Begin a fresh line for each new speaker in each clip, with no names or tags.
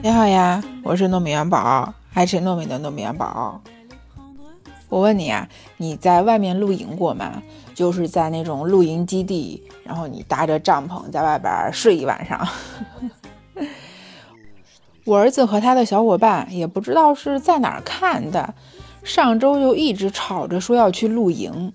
你好呀，我是糯米元宝，爱吃糯米的糯米元宝。我问你啊，你在外面露营过吗？就是在那种露营基地，然后你搭着帐篷在外边睡一晚上。我儿子和他的小伙伴也不知道是在哪儿看的，上周就一直吵着说要去露营，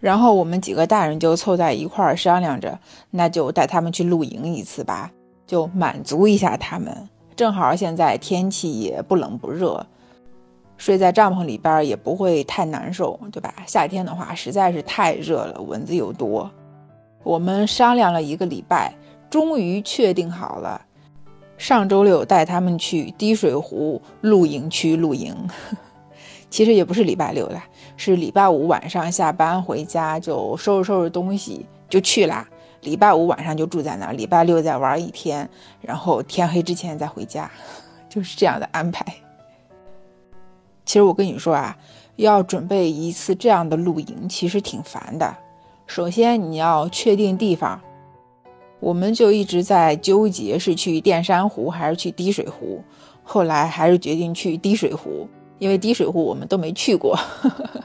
然后我们几个大人就凑在一块儿商量着，那就带他们去露营一次吧，就满足一下他们。正好现在天气也不冷不热。睡在帐篷里边也不会太难受，对吧？夏天的话实在是太热了，蚊子又多。我们商量了一个礼拜，终于确定好了，上周六带他们去滴水湖露营区露营。其实也不是礼拜六了，是礼拜五晚上下班回家就收拾收拾东西就去啦。礼拜五晚上就住在那儿，礼拜六再玩一天，然后天黑之前再回家，就是这样的安排。其实我跟你说啊，要准备一次这样的露营，其实挺烦的。首先你要确定地方，我们就一直在纠结是去淀山湖还是去滴水湖。后来还是决定去滴水湖，因为滴水湖我们都没去过。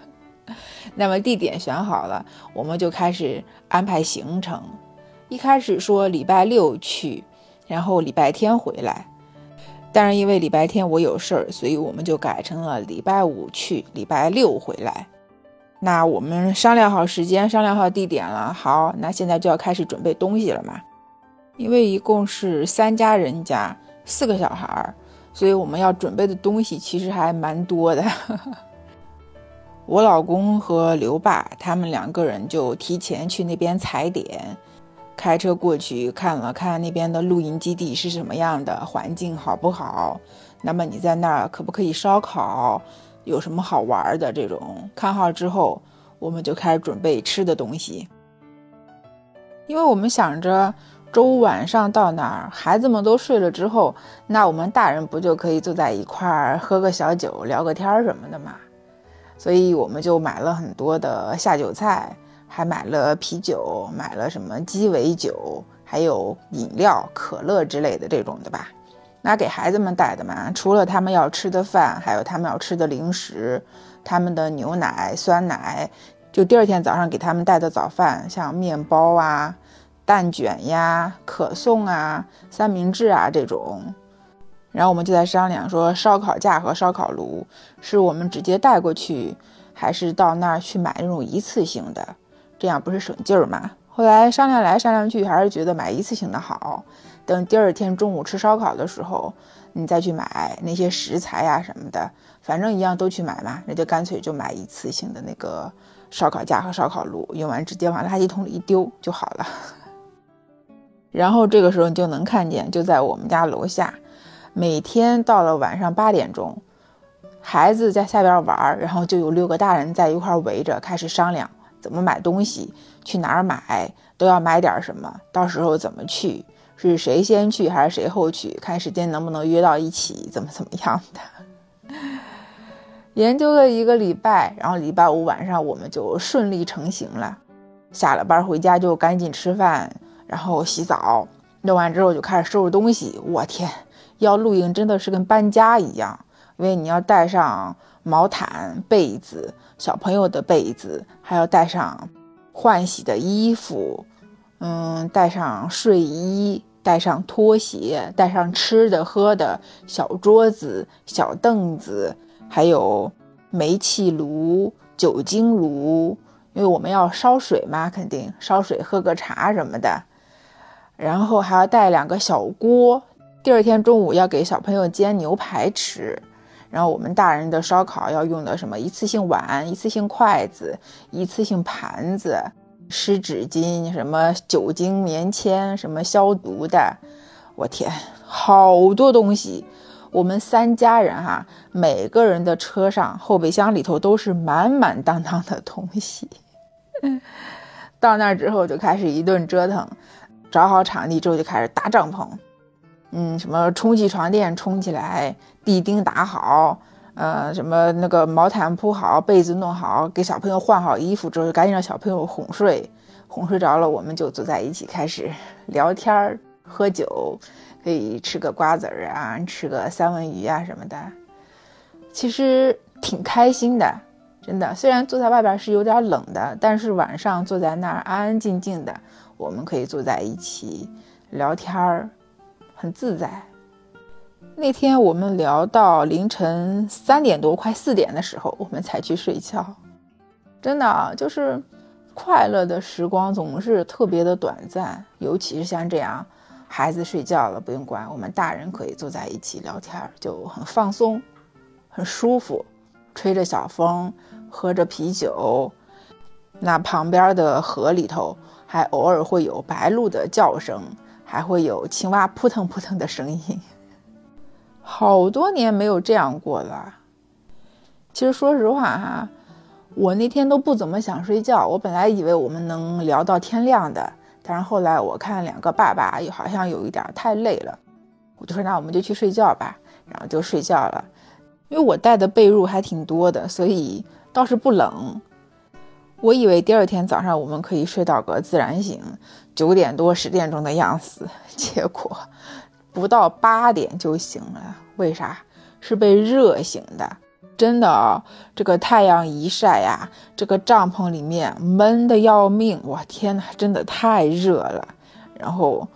那么地点选好了，我们就开始安排行程。一开始说礼拜六去，然后礼拜天回来。但是因为礼拜天我有事儿，所以我们就改成了礼拜五去，礼拜六回来。那我们商量好时间，商量好地点了。好，那现在就要开始准备东西了嘛。因为一共是三家人家，四个小孩儿，所以我们要准备的东西其实还蛮多的。我老公和刘爸他们两个人就提前去那边踩点。开车过去看了看那边的露营基地是什么样的，环境好不好？那么你在那儿可不可以烧烤？有什么好玩的这种？看好之后，我们就开始准备吃的东西。因为我们想着周五晚上到那儿，孩子们都睡了之后，那我们大人不就可以坐在一块儿喝个小酒、聊个天儿什么的嘛？所以我们就买了很多的下酒菜。还买了啤酒，买了什么鸡尾酒，还有饮料、可乐之类的这种的吧。那给孩子们带的嘛，除了他们要吃的饭，还有他们要吃的零食，他们的牛奶、酸奶，就第二天早上给他们带的早饭，像面包啊、蛋卷呀、可颂啊、三明治啊这种。然后我们就在商量说，烧烤架和烧烤炉是我们直接带过去，还是到那儿去买那种一次性的？这样不是省劲儿吗？后来商量来商量去，还是觉得买一次性的好。等第二天中午吃烧烤的时候，你再去买那些食材呀什么的，反正一样都去买嘛，那就干脆就买一次性的那个烧烤架和烧烤炉，用完直接往垃圾桶里一丢就好了。然后这个时候你就能看见，就在我们家楼下，每天到了晚上八点钟，孩子在下边玩，然后就有六个大人在一块围着开始商量。怎么买东西？去哪儿买？都要买点什么？到时候怎么去？是谁先去还是谁后去？看时间能不能约到一起？怎么怎么样的？研究了一个礼拜，然后礼拜五晚上我们就顺利成行了。下了班回家就赶紧吃饭，然后洗澡。弄完之后就开始收拾东西。我天，要露营真的是跟搬家一样，因为你要带上毛毯、被子。小朋友的被子，还要带上换洗的衣服，嗯，带上睡衣，带上拖鞋，带上吃的喝的，小桌子、小凳子，还有煤气炉、酒精炉，因为我们要烧水嘛，肯定烧水喝个茶什么的。然后还要带两个小锅，第二天中午要给小朋友煎牛排吃。然后我们大人的烧烤要用的什么一次性碗、一次性筷子、一次性盘子、湿纸巾、什么酒精棉签、什么消毒的，我天，好多东西！我们三家人哈，每个人的车上后备箱里头都是满满当当的东西。到那儿之后就开始一顿折腾，找好场地之后就开始搭帐篷。嗯，什么充气床垫充起来，地钉打好，呃，什么那个毛毯铺好，被子弄好，给小朋友换好衣服之后，赶紧让小朋友哄睡，哄睡着了，我们就坐在一起开始聊天儿，喝酒，可以吃个瓜子儿啊，吃个三文鱼啊什么的，其实挺开心的，真的。虽然坐在外边是有点冷的，但是晚上坐在那儿安安静静的，我们可以坐在一起聊天儿，很自在。那天我们聊到凌晨三点多，快四点的时候，我们才去睡觉。真的就是。快乐的时光总是特别的短暂，尤其是像这样，孩子睡觉了不用管，我们大人可以坐在一起聊天，就很放松，很舒服，吹着小风，喝着啤酒，那旁边的河里头还偶尔会有白鹭的叫声，还会有青蛙扑腾扑腾的声音，好多年没有这样过了。其实说实话哈。我那天都不怎么想睡觉，我本来以为我们能聊到天亮的，但是后来我看两个爸爸又好像有一点太累了，我就说那我们就去睡觉吧，然后就睡觉了。因为我带的被褥还挺多的，所以倒是不冷。我以为第二天早上我们可以睡到个自然醒，九点多十点钟的样子，结果不到八点就醒了。为啥？是被热醒的。真的啊，这个太阳一晒呀，这个帐篷里面闷得要命。我天哪，真的太热了。然后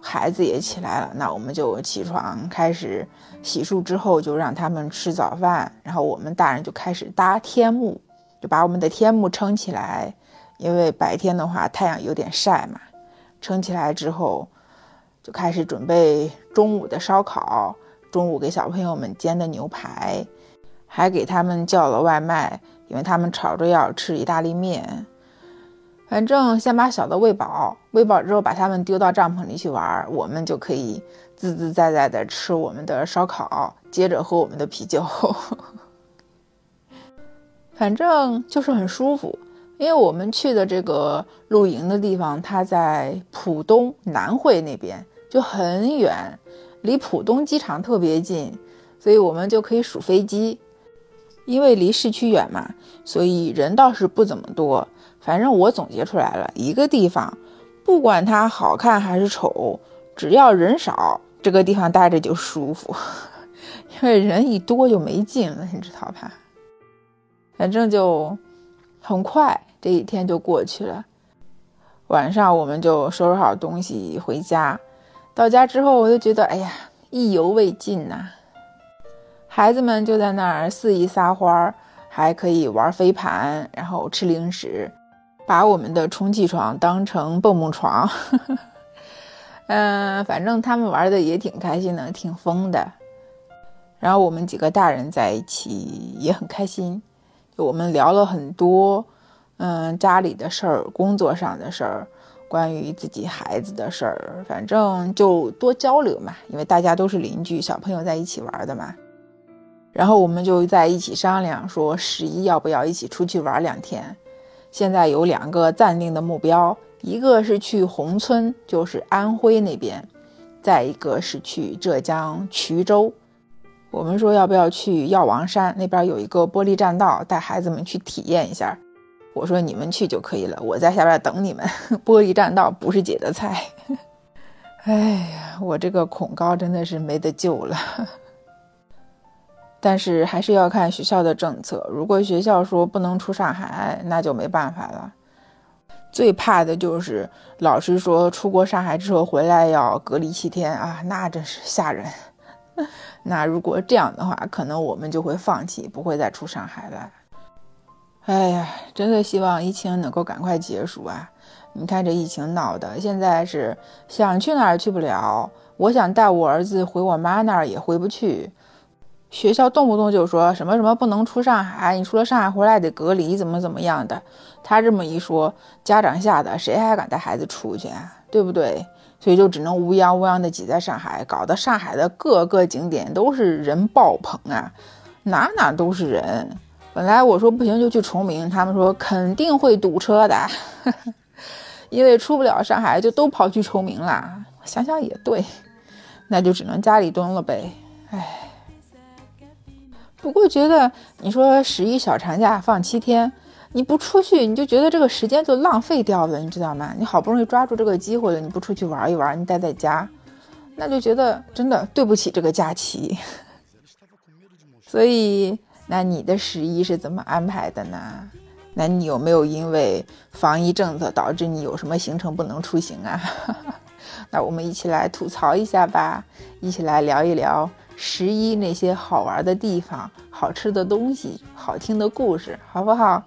孩子也起来了，那我们就起床开始洗漱，之后就让他们吃早饭。然后我们大人就开始搭天幕，就把我们的天幕撑起来，因为白天的话太阳有点晒嘛。撑起来之后，就开始准备中午的烧烤，中午给小朋友们煎的牛排。还给他们叫了外卖，因为他们吵着要吃意大利面。反正先把小的喂饱，喂饱之后把他们丢到帐篷里去玩，我们就可以自自在在的吃我们的烧烤，接着喝我们的啤酒。反正就是很舒服，因为我们去的这个露营的地方，它在浦东南汇那边，就很远，离浦东机场特别近，所以我们就可以数飞机。因为离市区远嘛，所以人倒是不怎么多。反正我总结出来了一个地方，不管它好看还是丑，只要人少，这个地方待着就舒服。因为人一多就没劲了，你知道吧？反正就很快，这一天就过去了。晚上我们就收拾好东西回家。到家之后，我就觉得，哎呀，意犹未尽呐。孩子们就在那儿肆意撒欢儿，还可以玩飞盘，然后吃零食，把我们的充气床当成蹦蹦床。嗯，反正他们玩的也挺开心的，挺疯的。然后我们几个大人在一起也很开心，我们聊了很多，嗯，家里的事儿、工作上的事儿、关于自己孩子的事儿，反正就多交流嘛，因为大家都是邻居，小朋友在一起玩的嘛。然后我们就在一起商量，说十一要不要一起出去玩两天。现在有两个暂定的目标，一个是去宏村，就是安徽那边；再一个是去浙江衢州。我们说要不要去药王山那边有一个玻璃栈道，带孩子们去体验一下。我说你们去就可以了，我在下边等你们。玻璃栈道不是姐的菜。哎呀，我这个恐高真的是没得救了。但是还是要看学校的政策。如果学校说不能出上海，那就没办法了。最怕的就是老师说出国上海之后回来要隔离七天啊，那真是吓人。那如果这样的话，可能我们就会放弃，不会再出上海了。哎呀，真的希望疫情能够赶快结束啊！你看这疫情闹的，现在是想去哪儿去不了，我想带我儿子回我妈那儿也回不去。学校动不动就说什么什么不能出上海，你出了上海回来得隔离，怎么怎么样的。他这么一说，家长吓得谁还敢带孩子出去啊？对不对？所以就只能乌泱乌泱的挤在上海，搞得上海的各个景点都是人爆棚啊，哪哪都是人。本来我说不行就去崇明，他们说肯定会堵车的，因为出不了上海就都跑去崇明了。想想也对，那就只能家里蹲了呗。唉。不过觉得你说十一小长假放七天，你不出去，你就觉得这个时间就浪费掉了，你知道吗？你好不容易抓住这个机会了，你不出去玩一玩，你待在家，那就觉得真的对不起这个假期。所以，那你的十一是怎么安排的呢？那你有没有因为防疫政策导致你有什么行程不能出行啊？那我们一起来吐槽一下吧，一起来聊一聊十一那些好玩的地方、好吃的东西、好听的故事，好不好？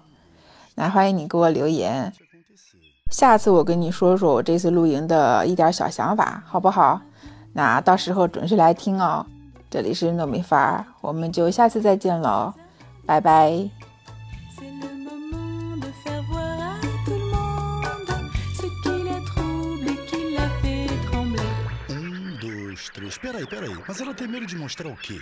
那欢迎你给我留言，下次我跟你说说我这次露营的一点小想法，好不好？那到时候准时来听哦。这里是糯米饭，我们就下次再见喽，拜拜。
Espera aí, espera aí. Mas ela tem medo de mostrar o quê?